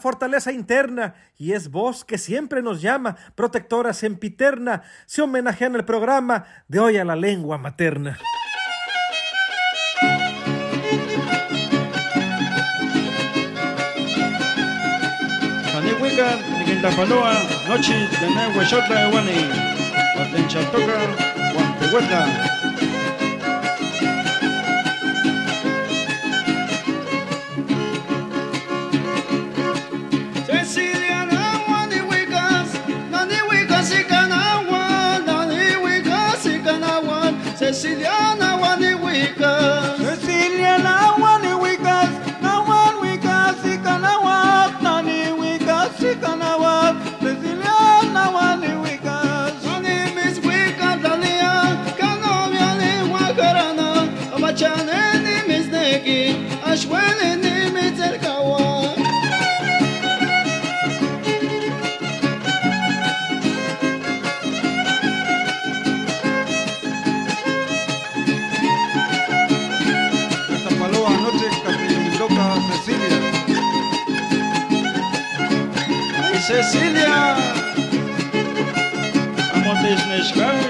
Fortaleza interna y es voz que siempre nos llama, protectora sempiterna, se homenajea en el programa de hoy a la lengua materna. Niquintapaloa, Cecilia. Ay, Cecilia. Amontes Neshkawi.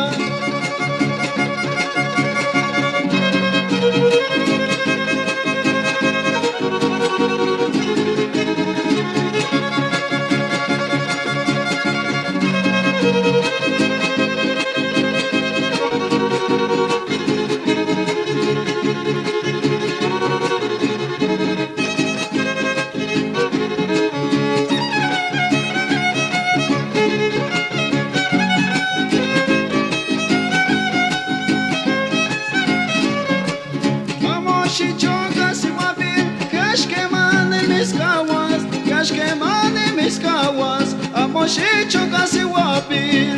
chichoca si wapin, cash que mane mis kawas, cash que mane mis kawas, vamos chichoca si wapin.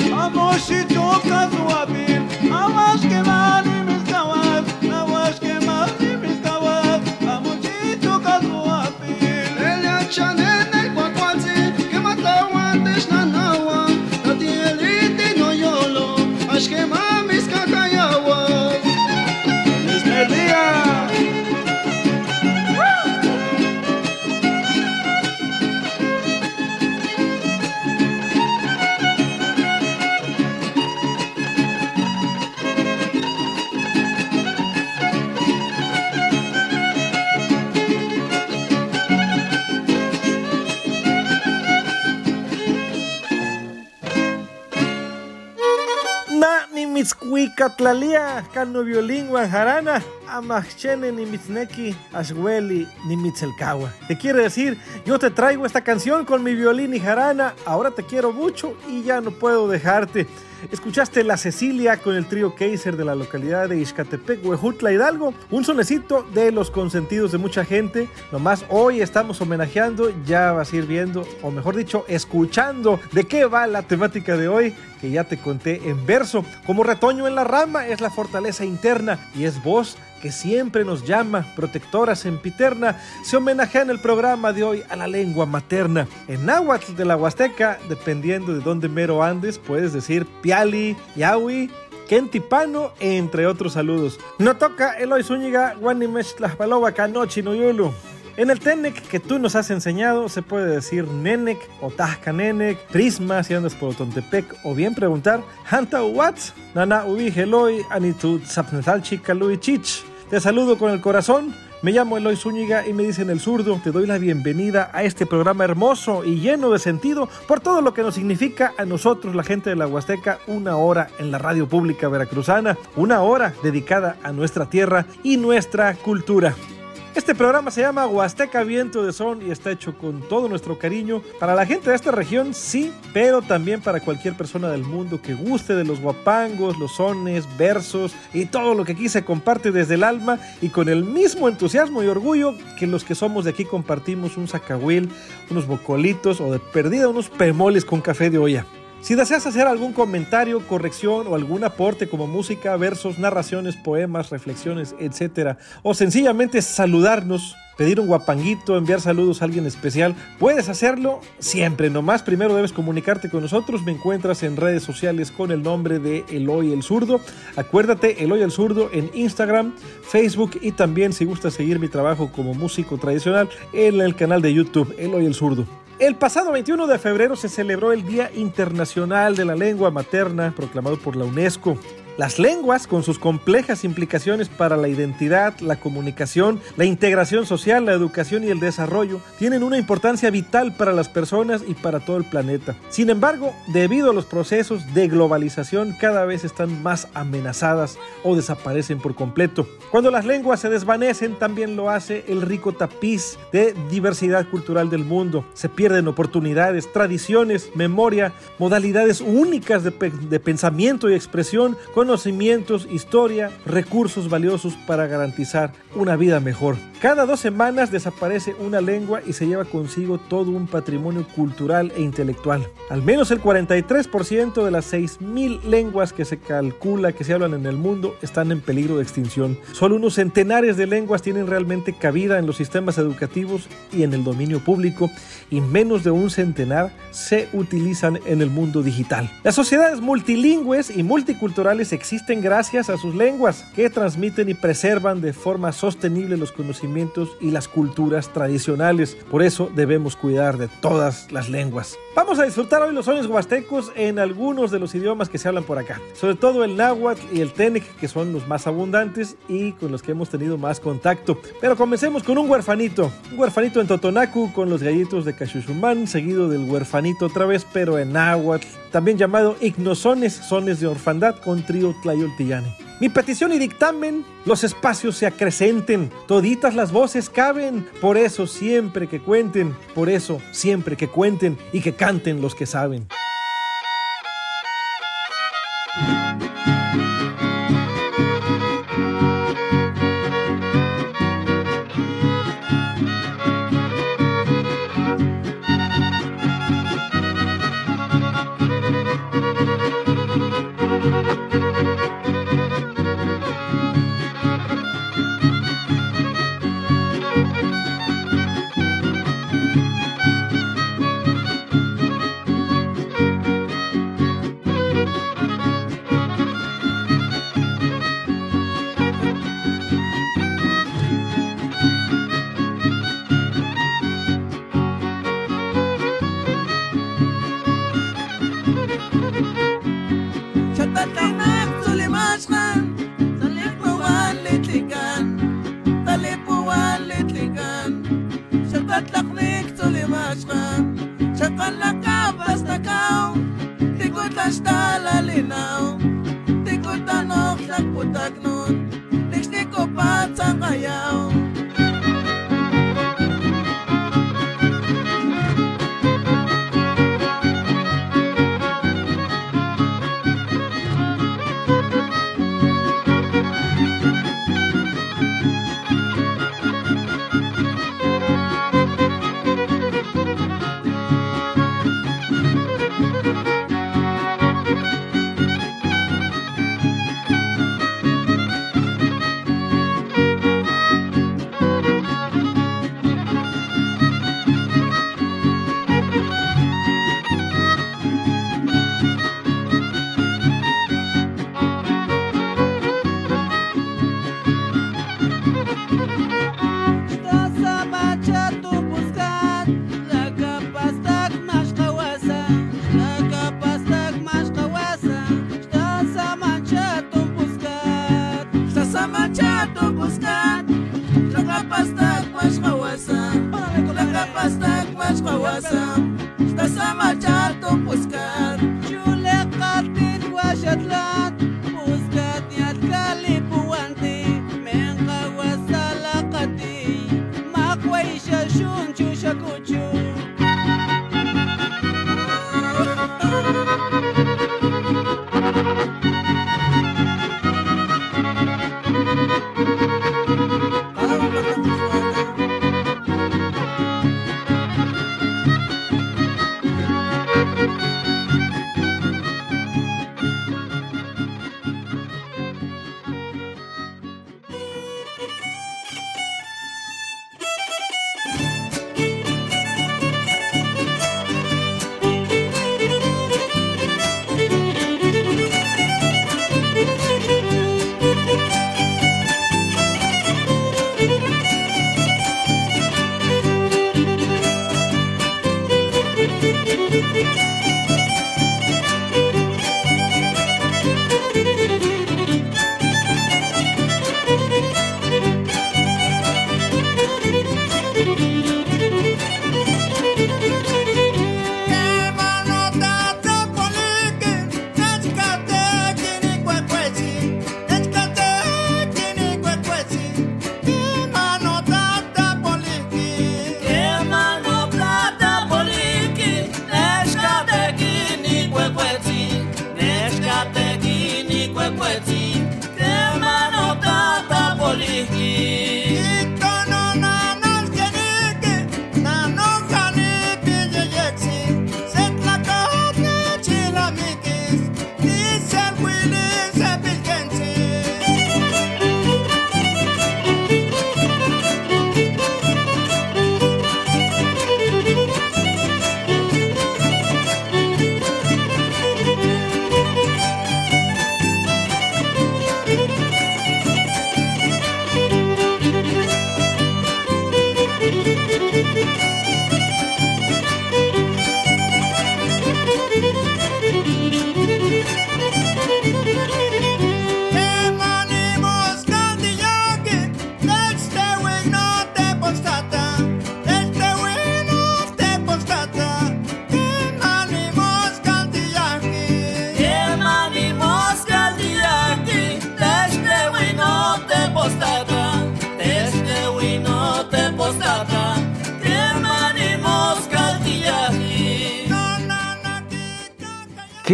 Mitzcuicatlalia, cano violín guanjarana, amachene ni mitzneki, ashweli ni mitzelkawa. Te quiere decir, yo te traigo esta canción con mi violín y jarana, ahora te quiero mucho y ya no puedo dejarte. Escuchaste La Cecilia con el trío Kaiser de la localidad de Ixcatepec, Huejutla, Hidalgo. Un sonecito de los consentidos de mucha gente. Nomás hoy estamos homenajeando, ya vas a ir viendo, o mejor dicho, escuchando de qué va la temática de hoy, que ya te conté en verso. Como retoño en la rama es la fortaleza interna y es voz que siempre nos llama, protectora sempiterna, se homenajea en el programa de hoy a la lengua materna. En náhuatl de la Huasteca, dependiendo de dónde mero andes, puedes decir piali, yahui, kentipano, entre otros saludos. No toca Eloy Zúñiga, Guanimesh Tlaxpaloa, Canochi, Noyulu. En el Tenec que tú nos has enseñado se puede decir Nenec o Tajca Nenec, Prisma si andas por Tontepec o bien preguntar Hanta Uwat, Nana Ubi Heloi, Anitu Tzapnetalchi Kalui Chich. Te saludo con el corazón. Me llamo Eloy Zúñiga y me dicen el zurdo. Te doy la bienvenida a este programa hermoso y lleno de sentido por todo lo que nos significa a nosotros, la gente de la Huasteca, una hora en la radio pública veracruzana, una hora dedicada a nuestra tierra y nuestra cultura. Este programa se llama Huasteca Viento de Son y está hecho con todo nuestro cariño para la gente de esta región, sí, pero también para cualquier persona del mundo que guste de los guapangos, los sones, versos y todo lo que aquí se comparte desde el alma y con el mismo entusiasmo y orgullo que los que somos de aquí compartimos un sacahuil, unos bocolitos o de perdida unos pemoles con café de olla. Si deseas hacer algún comentario, corrección o algún aporte como música, versos, narraciones, poemas, reflexiones, etc. O sencillamente saludarnos, pedir un guapanguito, enviar saludos a alguien especial, puedes hacerlo siempre. Nomás primero debes comunicarte con nosotros. Me encuentras en redes sociales con el nombre de Eloy el Zurdo. Acuérdate, Eloy el Zurdo en Instagram, Facebook y también si gustas seguir mi trabajo como músico tradicional en el canal de YouTube Eloy el Zurdo. El pasado 21 de febrero se celebró el Día Internacional de la Lengua Materna, proclamado por la UNESCO. Las lenguas, con sus complejas implicaciones para la identidad, la comunicación, la integración social, la educación y el desarrollo, tienen una importancia vital para las personas y para todo el planeta. Sin embargo, debido a los procesos de globalización, cada vez están más amenazadas o desaparecen por completo. Cuando las lenguas se desvanecen, también lo hace el rico tapiz de diversidad cultural del mundo. Se pierden oportunidades, tradiciones, memoria, modalidades únicas de, pensamiento y expresión, conocimientos, historia, recursos valiosos para garantizar una vida mejor. Cada dos semanas desaparece una lengua y se lleva consigo todo un patrimonio cultural e intelectual. Al menos el 43% de las 6.000 lenguas que se calcula que se hablan en el mundo están en peligro de extinción. Solo unos centenares de lenguas tienen realmente cabida en los sistemas educativos y en el dominio público y menos de un centenar se utilizan en el mundo digital. Las sociedades multilingües y multiculturales existen gracias a sus lenguas, que transmiten y preservan de forma sostenible los conocimientos y las culturas tradicionales. Por eso debemos cuidar de todas las lenguas. Vamos a disfrutar hoy los sueños huastecos en algunos de los idiomas que se hablan por acá, sobre todo el náhuatl y el tenec, que son los más abundantes y con los que hemos tenido más contacto. Pero comencemos con un huerfanito, un huerfanito en Totonacu con los gallitos de Cachuchumán, seguido del huerfanito otra vez, pero en náhuatl, también llamado ignosones, sones de orfandad con Tlayoltillane. Mi petición y dictamen, los espacios se acrecenten, toditas las voces caben, por eso siempre que cuenten, por eso siempre que cuenten y que canten los que saben.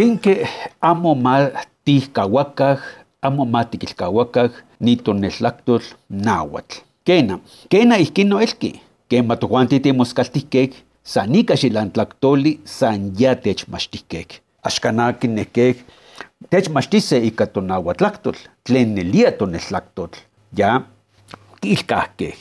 Kenke amo matihkawakaj, amo matikilkawakaj, nitonelactol náhuatl. Kena, kena ihkin noelki, kema tojuanti timoskaltihkek, san ika xilantlactoli san ya techmachtihkek. Axkanaki nehkek techmachtise ika tonahuatlactol, tlen nelia toneltlactol, ya kilkahkek.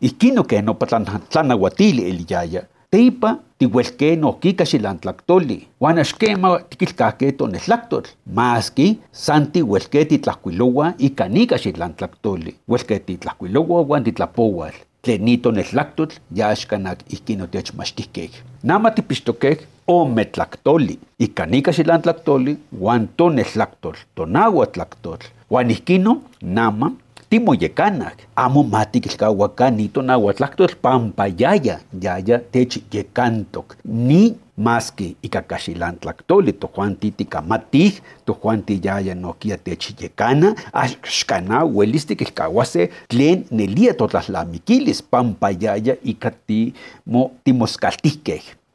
Ihkin noken nopa tlanahuatili eliyaya, teipa tihuelke nohkika xilantlactoli, uan axkema tikilkahke toneltlactol, maski san tihuelke titlahkuiloua ika nika xilantlactoli, huelke titlahkuiloua uan titlapoual. Tlen ni toneltlactol ya axkanak ihkin otechmachtihkek. Nama tipixtokek ome tlactoli, ika nika xilantlactoli uan toneltlactol, tonahuatlactol. Uan ihkino nama timoyekanak, amo matikilkahuakan ni tonahuatlactol pampa yaya, yaya techyekantok. Ni maski ika kaxilantlactoli tojuanti tikamatih, tojuanti yaya nokia techyekana, axkana uelis tikilkahuase tlen nelia totlatlamikilis pampa yaya ika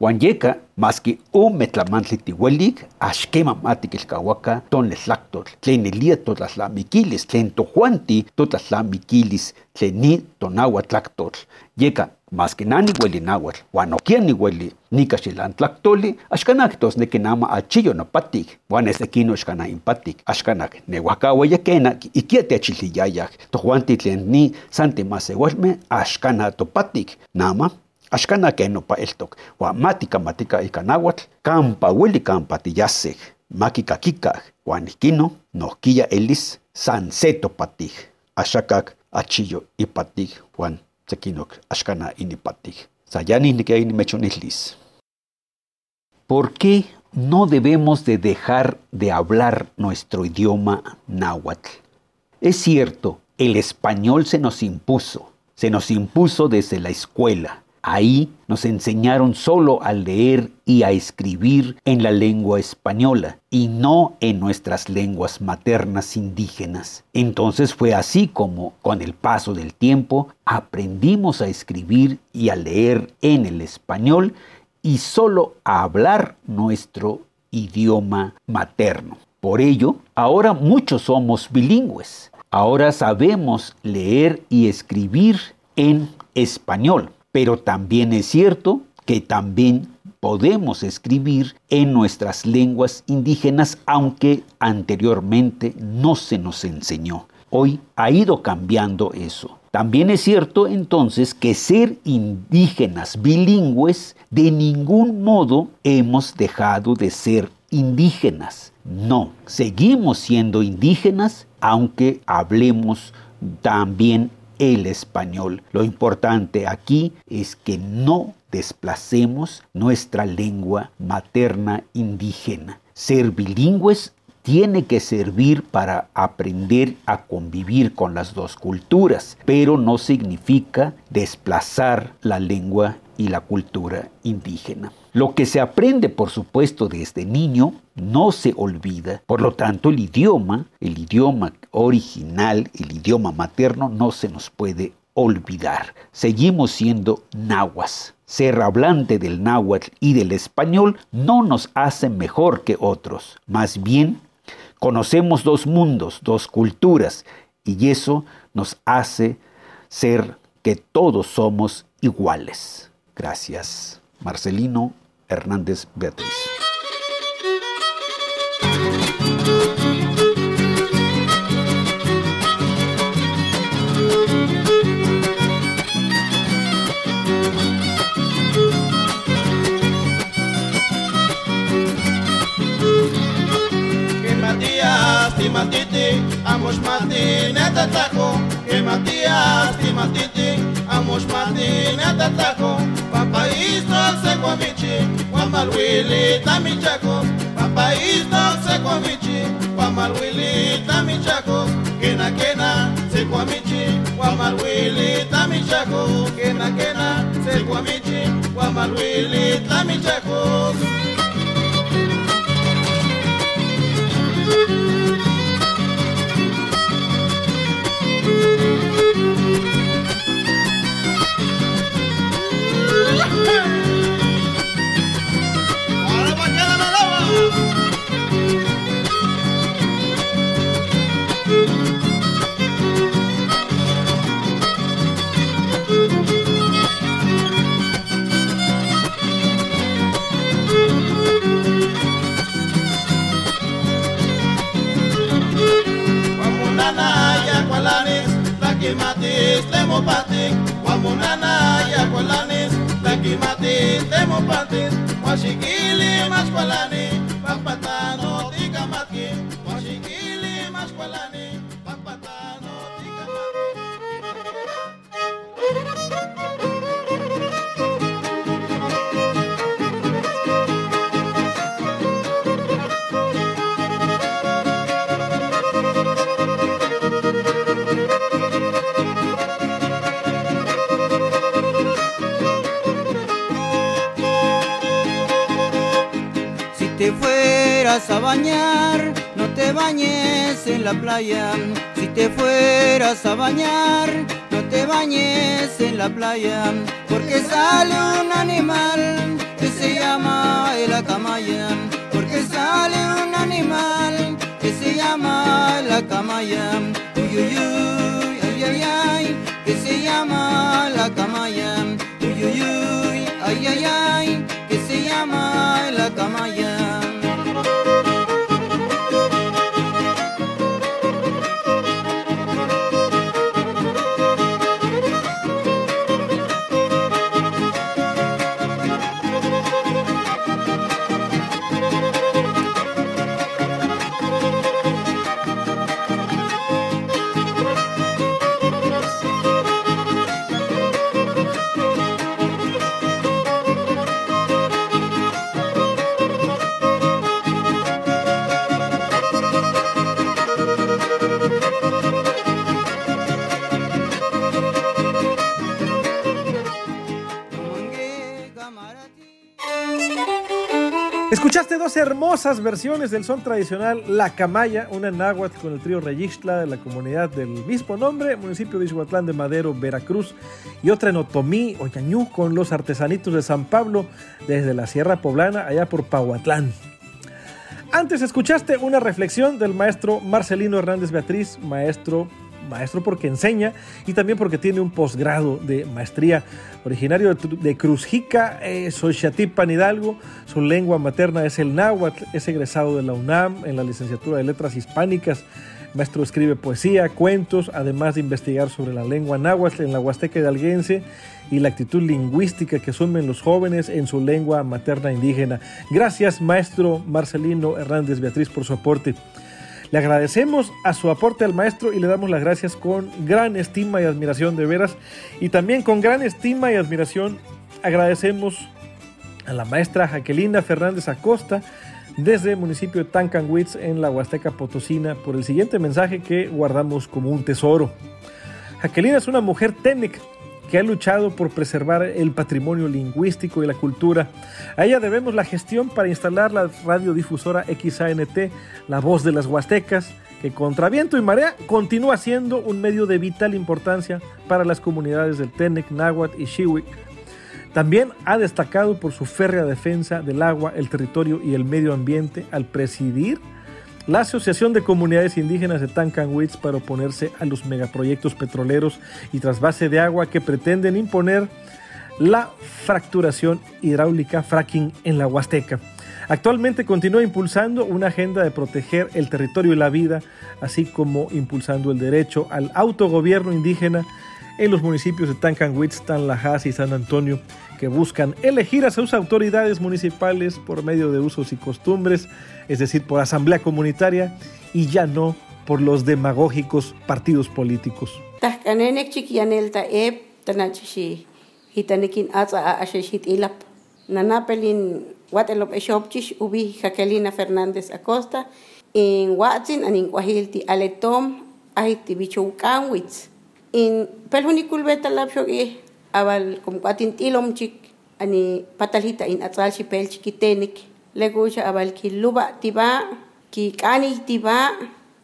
timo, timoskaltihkeh. Uan yeka, maski ome tlamantli tihuelik, axkema matikilkahuaka toneltlactol, tlen nelia totlatlamikilis, tlen tojuanti totlatlamikilis, tlen ni tonahuatlactol. Yeka, maski nani hueli nahuatl, uan nokia nihueli nika xilantlactoli, axkanak tosneki nama achiyo nopatik, uan esekino axkana impatik, axkanak nehuakauaya kena, ikia techiliyayaj, tojuanti tlen ni san timaseualme, axkana topatik, nama axkana ken nopa eltok, uan matikamatika ika nahuatl, kampa ueli kampa tiyasej, makikakikaj, uan ihkino nohkia elis san se topatik, axakak achiyo ipatik, uan sekinok axkana inipatik. Sayani nikia inimechonihlis. ¿Por qué no debemos de dejar de hablar nuestro idioma náhuatl? Es cierto, el español se nos impuso, se nos impuso desde la escuela. Ahí nos enseñaron solo a leer y a escribir en la lengua española y no en nuestras lenguas maternas indígenas. Entonces fue así como, con el paso del tiempo, aprendimos a escribir y a leer en el español y solo a hablar nuestro idioma materno. Por ello, ahora muchos somos bilingües. Ahora sabemos leer y escribir en español. Pero también es cierto que también podemos escribir en nuestras lenguas indígenas, aunque anteriormente no se nos enseñó. Hoy ha ido cambiando eso. También es cierto entonces que ser indígenas bilingües de ningún modo hemos dejado de ser indígenas. No, seguimos siendo indígenas aunque hablemos también el español. Lo importante aquí es que no desplacemos nuestra lengua materna indígena. Ser bilingües tiene que servir para aprender a convivir con las dos culturas, pero no significa desplazar la lengua y la cultura indígena. Lo que se aprende, por supuesto, desde niño no se olvida. Por lo tanto, el idioma, el idioma original, el idioma materno, no se nos puede olvidar. Seguimos siendo nahuas. Ser hablante del náhuatl y del español no nos hace mejor que otros. Más bien, conocemos dos mundos, dos culturas, y eso nos hace ser que todos somos iguales. Gracias. Marcelino Hernández Beatriz. Matías, Timatiti, amos Mati, neta taco. Que Matías, Timatiti, amos Mati, neta taco. Papa Istro se comichi, Wamalwili, Tamichaco. Papa Istro se comichi, Wamalwili, Tamichaco. Kena kena, se comichi, Wamalwili, Tamichaco. Kena kena, se comichi, Wamalwili, Tamichaco. Ahora va κυματής θέμω πάντης Μα μου να να για κολλάνης Τα κυματής θέμω πάντης Μα σηκύλη μας κολλάνη Παπατάνο fueras a bañar, no te bañes en la playa. Si te fueras a bañar, no te bañes en la playa. Porque sale un animal que se llama el acamaya. Porque sale un animal que se llama el acamaya. Uy, uy, uy, ay, ay, ay, que se llama la camaya. Uy, uy, uy, ay, ay, ay, que se llama la camaya. Hermosas versiones del son tradicional La Camaya, una en náhuatl con el trío Reyixtla de la comunidad del mismo nombre, municipio de Ixhuatlán de Madero, Veracruz, y otra en Otomí, Oñañú, con los artesanitos de San Pablo desde la Sierra Poblana, allá por Pahuatlán. Antes escuchaste una reflexión del maestro Marcelino Hernández Beatriz, maestro maestro porque enseña y también porque tiene un posgrado de maestría originario de, Cruzjica, eh, Xochatipan, Hidalgo. Su lengua materna es el náhuatl, es egresado de la UNAM en la licenciatura de Letras Hispánicas. Maestro escribe poesía, cuentos, además de investigar sobre la lengua náhuatl en la Huasteca hidalguense y la actitud lingüística que asumen los jóvenes en su lengua materna indígena. Gracias, maestro Marcelino Hernández Beatriz, por su aporte. Le agradecemos a su aporte al maestro y le damos las gracias con gran estima y admiración de veras. Y también con gran estima y admiración agradecemos a la maestra Jaquelina Fernández Acosta desde el municipio de Tancanwitz en la Huasteca Potosina por el siguiente mensaje que guardamos como un tesoro. Jaquelina es una mujer técnica que ha luchado por preservar el patrimonio lingüístico y la cultura. A ella debemos la gestión para instalar la radiodifusora XANT, La Voz de las Huastecas, que contra viento y marea continúa siendo un medio de vital importancia para las comunidades del Tenec, Náhuatl y Xihuic. También ha destacado por su férrea defensa del agua, el territorio y el medio ambiente al presidir la Asociación de Comunidades Indígenas de Tancanwitz para oponerse a los megaproyectos petroleros y trasvase de agua que pretenden imponer la fracturación hidráulica fracking en la Huasteca. Actualmente continúa impulsando una agenda de proteger el territorio y la vida, así como impulsando el derecho al autogobierno indígena en los municipios de Tancanwitz, Tanlajas y San Antonio, que buscan elegir a sus autoridades municipales por medio de usos y costumbres, es decir, por asamblea comunitaria y ya no por los demagógicos partidos políticos. nanapelin watelop eshopchish ubi Jaquelina Fernández Acosta in watsin anin kwahilti aletom ahiti bichoukanwitz in pelhunikul beta lapshok eh abal kumkatin tilomchik ani pataljita in atzalchi pelchi kitenik legucha abal ki luba tiba ki kani tiba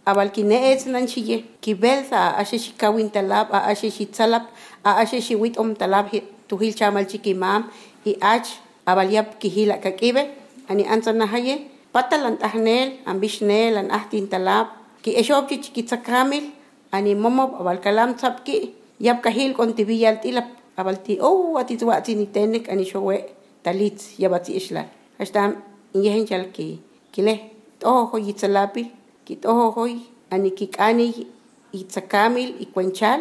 abal ki neets nanchiye ki belsa asheshi kawin talab a asheshi tsalab a asheshi wit om talab tuhil chamal chiki mam i ach abal yap ki hila kakibe. Ani antsanahaye patalan tahnel ambishnel an ahtin talab ki eshobchi chiki tsakamil ani momob abal kalam tsapki yap kahil kon tibiyal tilap abal ti oh ati tuwati ni tenek ani showe talit yabati ishlal hashtam yehen ki kile toho ho yitzalapil ki toho hoy ani ki kani itzakamil ikwenchal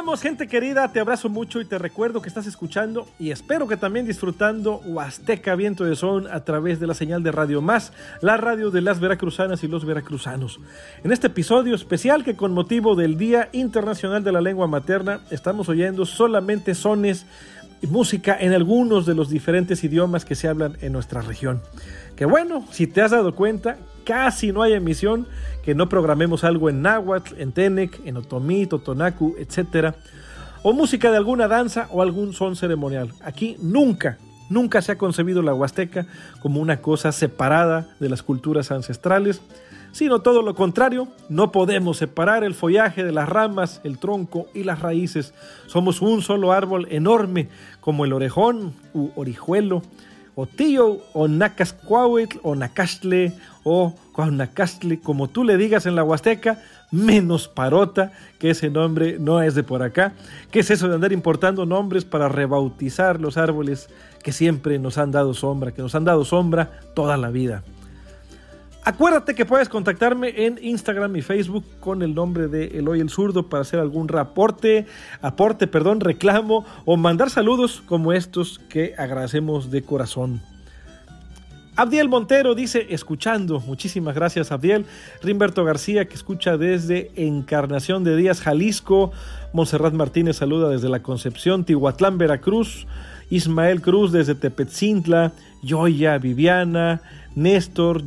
Continuamos, gente querida, te abrazo mucho y te recuerdo que estás escuchando y espero que también disfrutando Huasteca Viento de Son a través de la señal de Radio Más, la radio de las veracruzanas y los veracruzanos. En este episodio especial que con motivo del Día Internacional de la Lengua Materna estamos oyendo solamente sones y música en algunos de los diferentes idiomas que se hablan en nuestra región. Que bueno, si te has dado cuenta, casi no hay emisión que no programemos algo en náhuatl, en tenec, en otomí, totonacu, etc. O música de alguna danza o algún son ceremonial. Aquí nunca, nunca se ha concebido la huasteca como una cosa separada de las culturas ancestrales, sino todo lo contrario, no podemos separar el follaje de las ramas, el tronco y las raíces. Somos un solo árbol enorme, como el orejón u orijuelo, o tío, o nacascuahuitl, o nacastle, o cuauhnacastle, como tú le digas en la Huasteca, menos parota, que ese nombre no es de por acá. ¿Qué es eso de andar importando nombres para rebautizar los árboles que siempre nos han dado sombra, que nos han dado sombra toda la vida? Acuérdate que puedes contactarme en Instagram y Facebook con el nombre de Eloy el Zurdo para hacer algún reporte, aporte, perdón, reclamo o mandar saludos como estos que agradecemos de corazón. Abdiel Montero dice, escuchando, muchísimas gracias Abdiel. Rimberto García que escucha desde Encarnación de Díaz, Jalisco. Monserrat Martínez saluda desde La Concepción, Tihuatlán, Veracruz. Ismael Cruz desde Tepetzintla. Joya, Viviana, Néstor,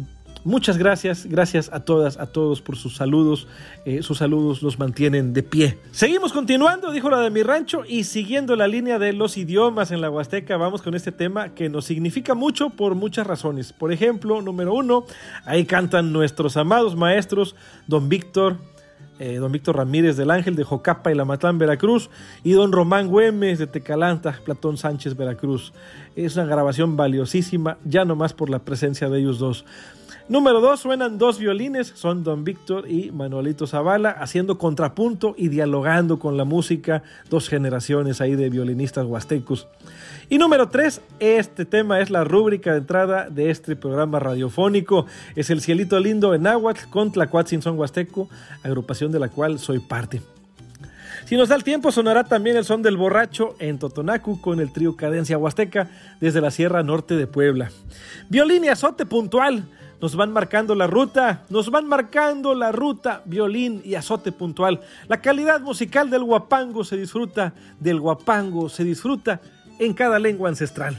Muchas gracias, gracias a todas, a todos por sus saludos. Eh, sus saludos los mantienen de pie. Seguimos continuando, dijo la de mi rancho, y siguiendo la línea de los idiomas en la Huasteca, vamos con este tema que nos significa mucho por muchas razones. Por ejemplo, número uno, ahí cantan nuestros amados maestros, don Víctor, eh, don Víctor Ramírez del Ángel de Jocapa y La Matlán, Veracruz, y don Román Güemes de Tecalanta, Platón Sánchez, Veracruz. Es una grabación valiosísima, ya nomás por la presencia de ellos dos. Número dos, suenan dos violines, son Don Víctor y Manuelito Zavala, haciendo contrapunto y dialogando con la música, dos generaciones ahí de violinistas huastecos. Y número tres, este tema es la rúbrica de entrada de este programa radiofónico, es El Cielito Lindo en Nahuatl con Tlacuatzin Son Huasteco, agrupación de la cual soy parte. Si nos da el tiempo, sonará también el son del borracho en Totonacu con el trío Cadencia Huasteca desde la Sierra Norte de Puebla. Violín y azote puntual nos van marcando la ruta, nos van marcando la ruta, violín y azote puntual. La calidad musical del guapango se disfruta, del guapango se disfruta en cada lengua ancestral.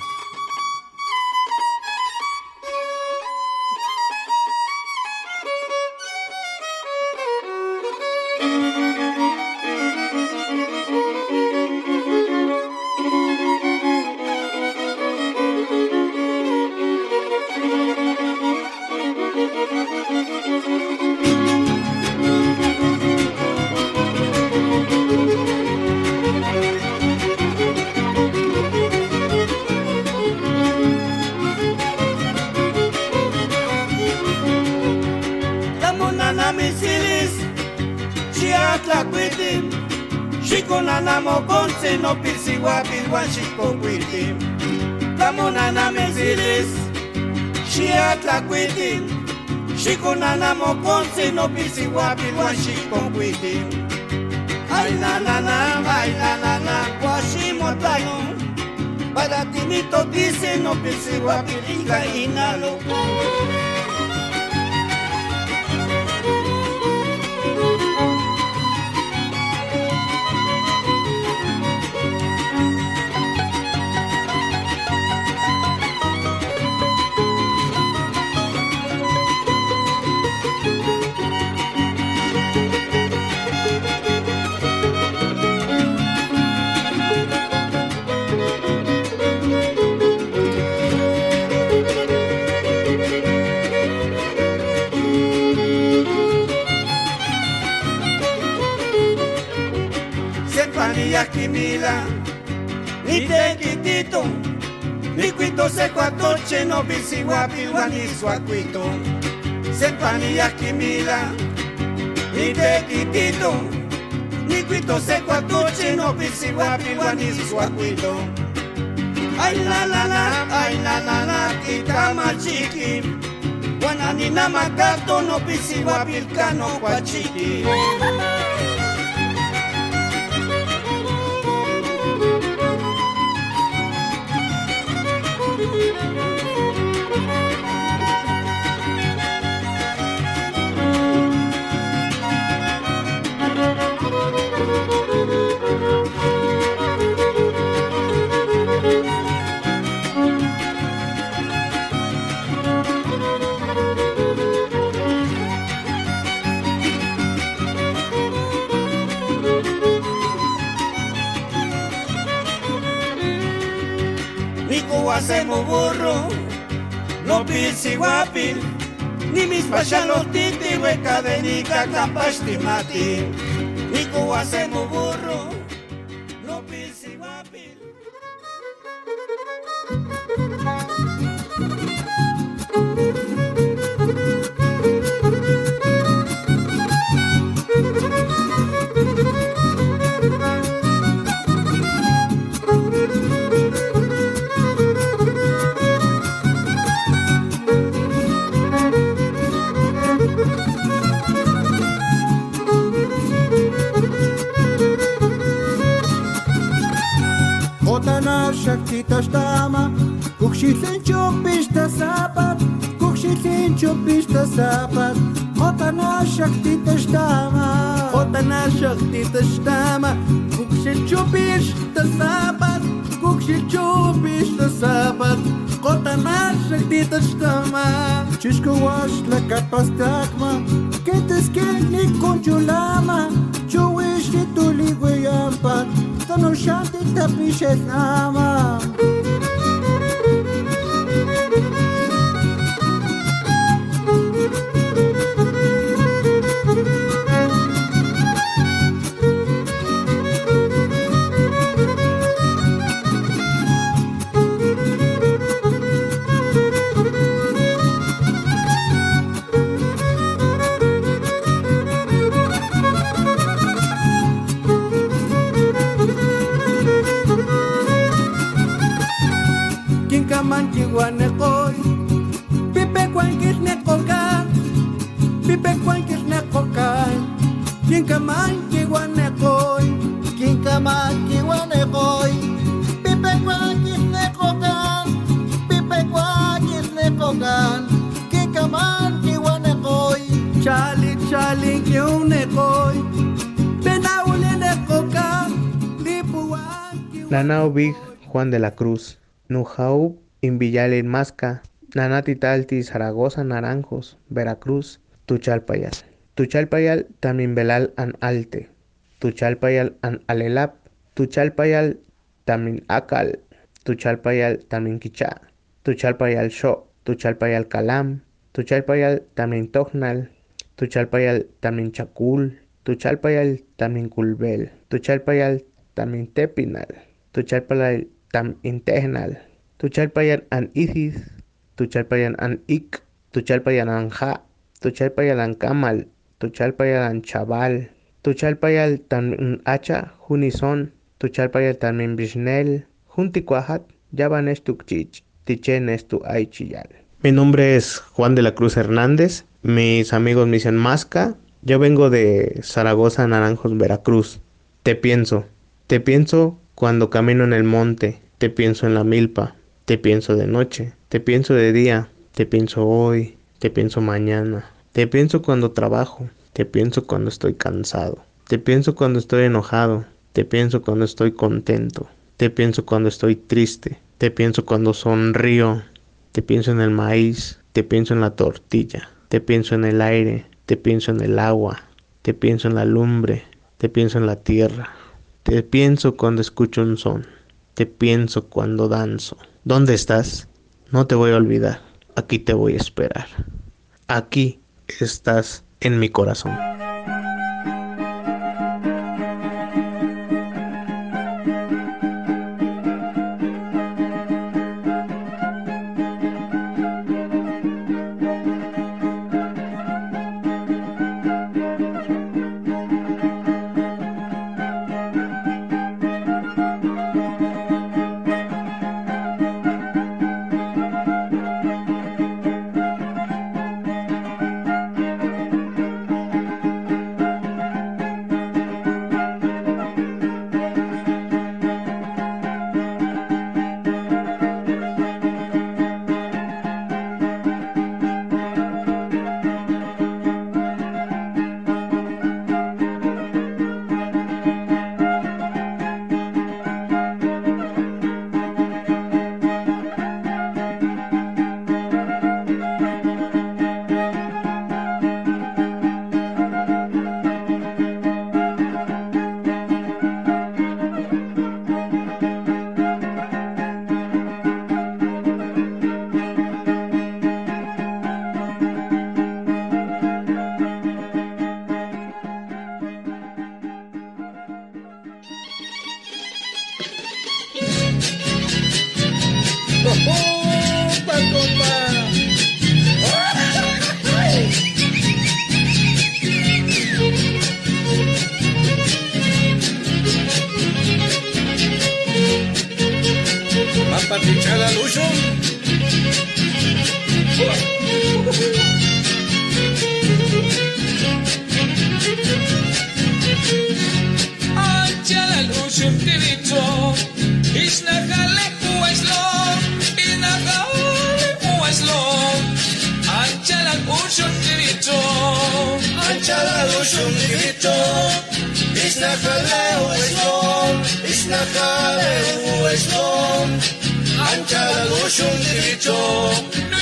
na mi silis She act like with She kuna na mo konse no pisi wapi wa she cook with him Tamuna na mi silis She act like with She kuna na mo konse no pisi wapi wa she cook with Ay na na na, ay na na na, washimo tayo Para ti mi dice no pisi wapi inga inalo. Ay na na na kimila ni tekitito ni cuito se cuatoche no bisiwapi waniswa cuito sepani ya kimila ni tekitito ni cuito se cuatoche no bisiwapi waniswa cuito ay la la la ay la la la kitama chiki wananina makato no bisiwapi kano guapi, ni mis pachalos titi, hueca de nica, capastimati, ni hacemos burro, Hoje تشوف صابت قطع معشك دي تشتمع تشكو واش لك باستاكما كي تسكيني كنتو لاما تشويش لتولي ويامبا تنو شانتي تبيشت ناما guan pipe guan kit nekokan pipe guan kit nekokan kin kaman ki guan nekoi kin kaman ki guan pipe guan kit nekokan pipe guan kit nekokan kin kaman ki chali chali ki un nekoi penaule nekokan lipuan Lanao Big Juan de la Cruz. Nujau Invillal Masca, Nanatitalti Zaragoza Naranjos, Veracruz, Tuchalpayal. Tuchalpayal también Belal an Alte, Tuchalpayal an Alelap, Tuchalpayal también Akal, Tuchalpayal también Quichá, Tuchalpayal Sho, Tuchalpayal Calam, Tuchalpayal también Tognal, Tuchalpayal también Chacul, Tuchalpayal también Culbel, Tuchalpayal también Tepinal, Tuchalpayal tam Integnal, Tuchalpayal an Isis, Tuchalpayal an Ik, Tuchalpayal an Ja, Tuchalpayal an Kamal, Tuchalpayal an Chaval, Tuchalpayal también Hacha, Junison, Tuchalpayal también Bishnel, Junticuajat, Yabanes Tukchich, Tichenes tu Aichiyal. Mi nombre es Juan de la Cruz Hernández, mis amigos me dicen Masca, yo vengo de Zaragoza, Naranjos, Veracruz. Te pienso, te pienso cuando camino en el monte, te pienso en la milpa, te pienso de noche, te pienso de día, te pienso hoy, te pienso mañana, te pienso cuando trabajo, te pienso cuando estoy cansado, te pienso cuando estoy enojado, te pienso cuando estoy contento, te pienso cuando estoy triste, te pienso cuando sonrío, te pienso en el maíz, te pienso en la tortilla, te pienso en el aire, te pienso en el agua, te pienso en la lumbre, te pienso en la tierra, te pienso cuando escucho un son, te pienso cuando danzo. ¿Dónde estás? No te voy a olvidar, aquí te voy a esperar. Aquí estás en mi corazón. Es tan lejos el sol, está ciego el espón, ancha rojo individuo, no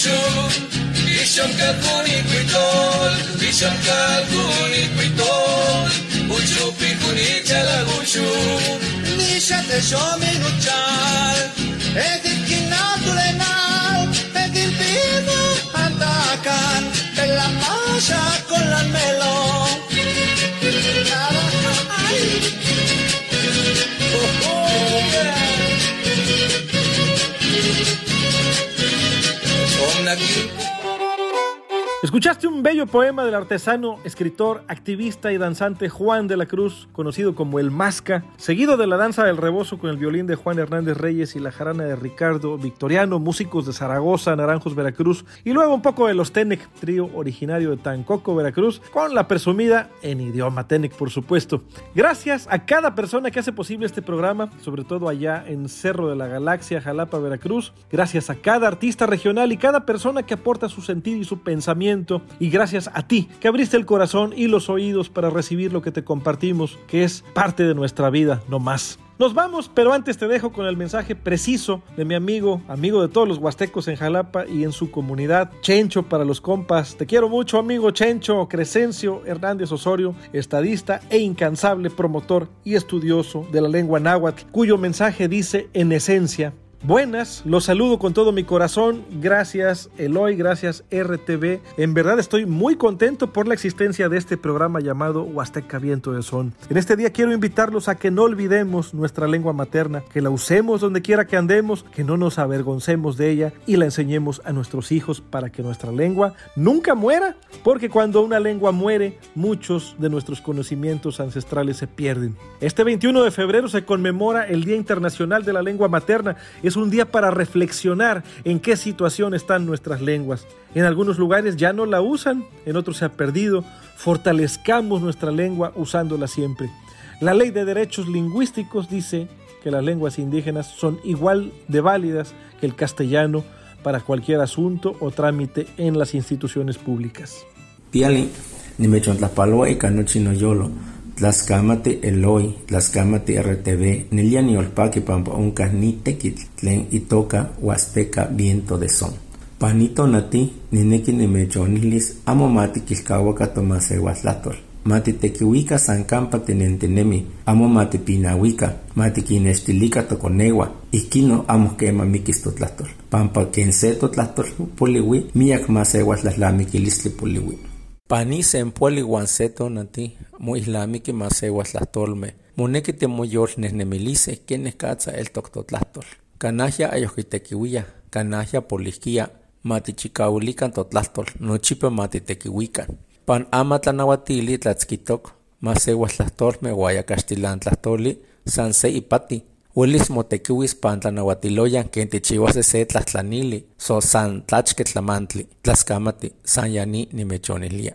chalang ushum Bishop kahuni kwitol Bishop kahuni kwitol Uchu pijuni chalang ushum Nisha te yo minuchal. Es el quinato lenal, el vivo atacan, de la malla con la melón. Yeah. Con aquí. Escuchaste un bello poema del artesano, escritor, activista y danzante Juan de la Cruz, conocido como El Masca, seguido de la danza del rebozo con el violín de Juan Hernández Reyes y la jarana de Ricardo Victoriano, músicos de Zaragoza, Naranjos, Veracruz, y luego un poco de los Tenec, trío originario de Tancoco, Veracruz, con la presumida en idioma Tenec, por supuesto. Gracias a cada persona que hace posible este programa, sobre todo allá en Cerro de la Galaxia, Jalapa, Veracruz. Gracias a cada artista regional y cada persona que aporta su sentido y su pensamiento y gracias a ti que abriste el corazón y los oídos para recibir lo que te compartimos, que es parte de nuestra vida, no más. Nos vamos, pero antes te dejo con el mensaje preciso de mi amigo, amigo de todos los huastecos en Jalapa y en su comunidad, Chencho para los compas. Te quiero mucho, amigo Chencho Crescencio Hernández Osorio, estadista e incansable promotor y estudioso de la lengua náhuatl, cuyo mensaje dice en esencia, Buenas, los saludo con todo mi corazón. Gracias Eloy, gracias RTV. En verdad estoy muy contento por la existencia de este programa llamado Huasteca Viento de Son. En este día quiero invitarlos a que no olvidemos nuestra lengua materna, que la usemos donde quiera que andemos, que no nos avergoncemos de ella y la enseñemos a nuestros hijos para que nuestra lengua nunca muera, porque cuando una lengua muere, muchos de nuestros conocimientos ancestrales se pierden. Este 21 de febrero se conmemora el Día Internacional de la Lengua Materna. Es un día para reflexionar en qué situación están nuestras lenguas. En algunos lugares ya no la usan, en otros se ha perdido. Fortalezcamos nuestra lengua usándola siempre. La ley de derechos lingüísticos dice que las lenguas indígenas son igual de válidas que el castellano para cualquier asunto o trámite en las instituciones públicas. Piali, ni me y canochino yolo. Tlaskamati Eloy, Tlaskamati RTV, Niliani Olpaki Pampa Unca ni Tekitl, Tlen Itoka, Huasteca, Viento de Son. Panito nati, nineki nimechonilis, amo mati kilkawaka tomase huaslatol. Mati tekiwika sankampa tenentenemi, amo mati pinawika, mati kinestilika tokonewa, ikino amo kema mikis totlatol. Pampa kense totlatol poliwi, miak masewas laslamikilistli poliwi. Pani se empueli guanceto nati, mu islamiki masewas tolme. Moneki te moyor nesnemilice, quienes katza el toctotlastol. Canajia ayojitequiwia, canajia polisquia, matichicaulican totlastol, nochipe matitequiwican. Pan ama tlanawatili tlatzquitok, masewas tlastolme guaya castilan tlastoli, san se ipati. Uelis motequiuis pan tlanawatiloyan ken tichiuase se tlahtlanili, so san tlachque tlamantli, tlaskamati, san yani nimechonilia.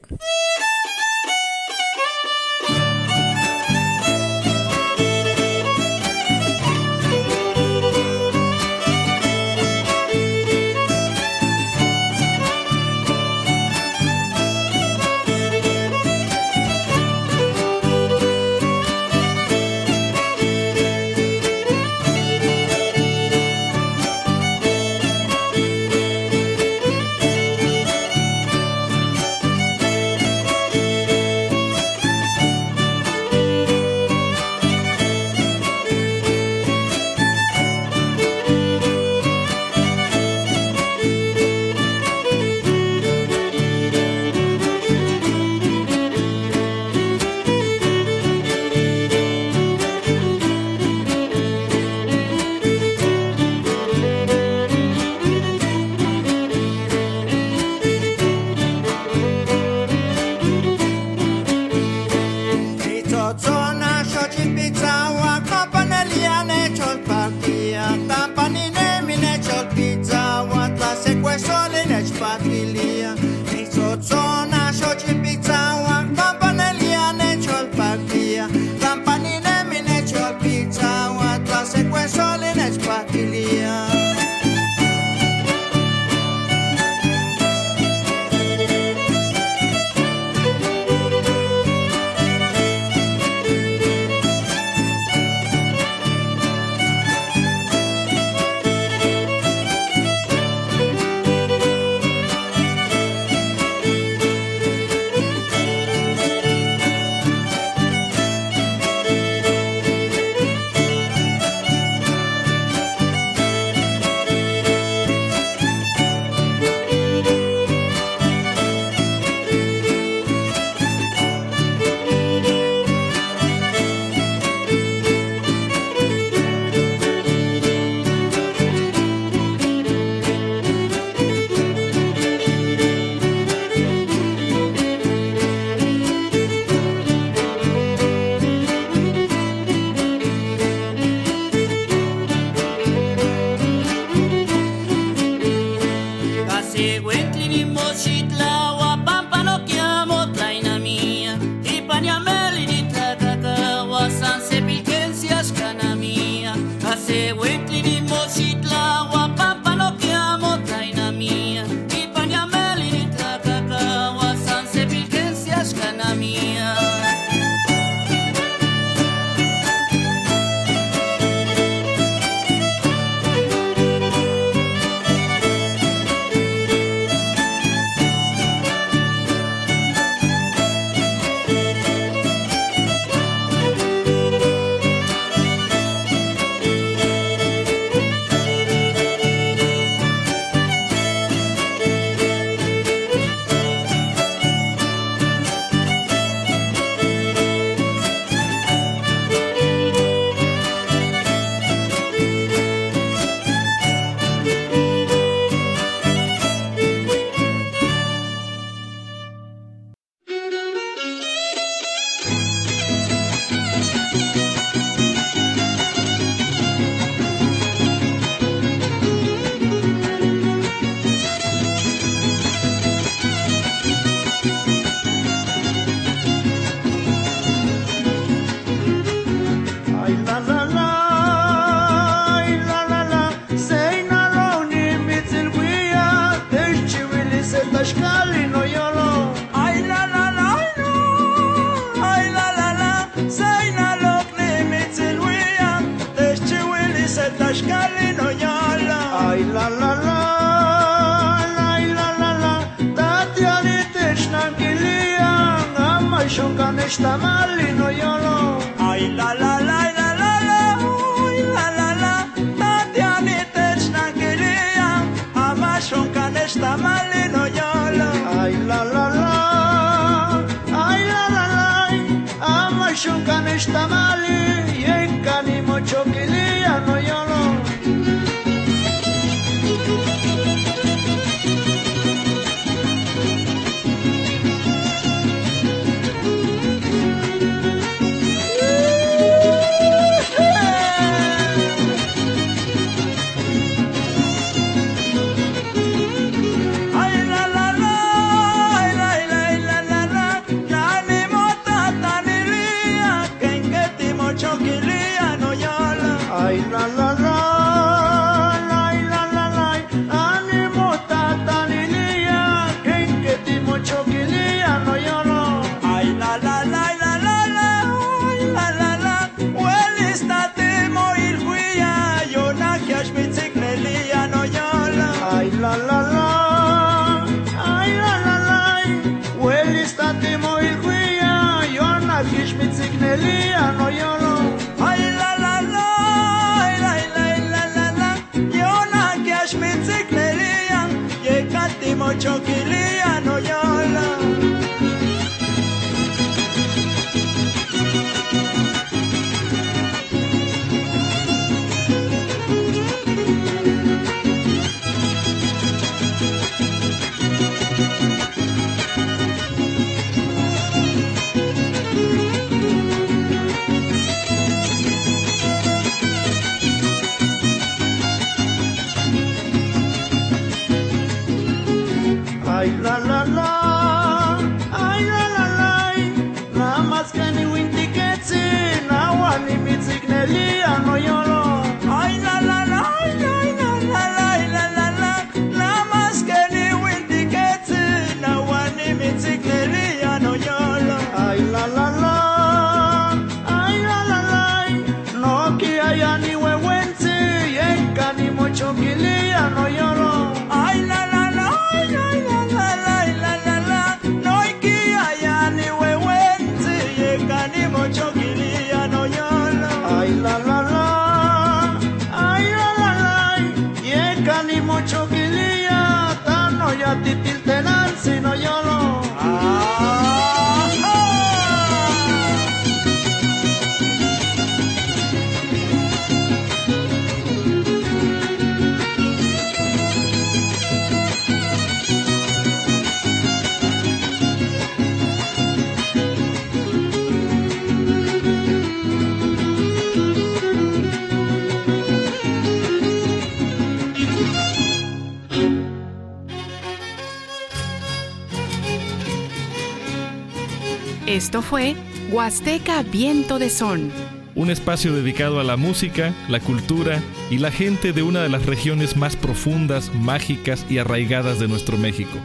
Esto fue Huasteca Viento de Son. Un espacio dedicado a la música, la cultura y la gente de una de las regiones más profundas, mágicas y arraigadas de nuestro México,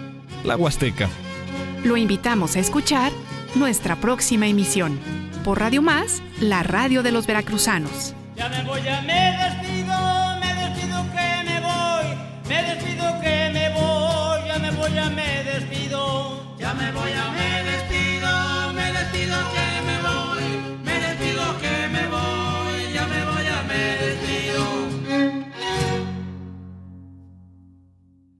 la Huasteca. Lo invitamos a escuchar nuestra próxima emisión por Radio Más, la radio de los veracruzanos. Ya me voy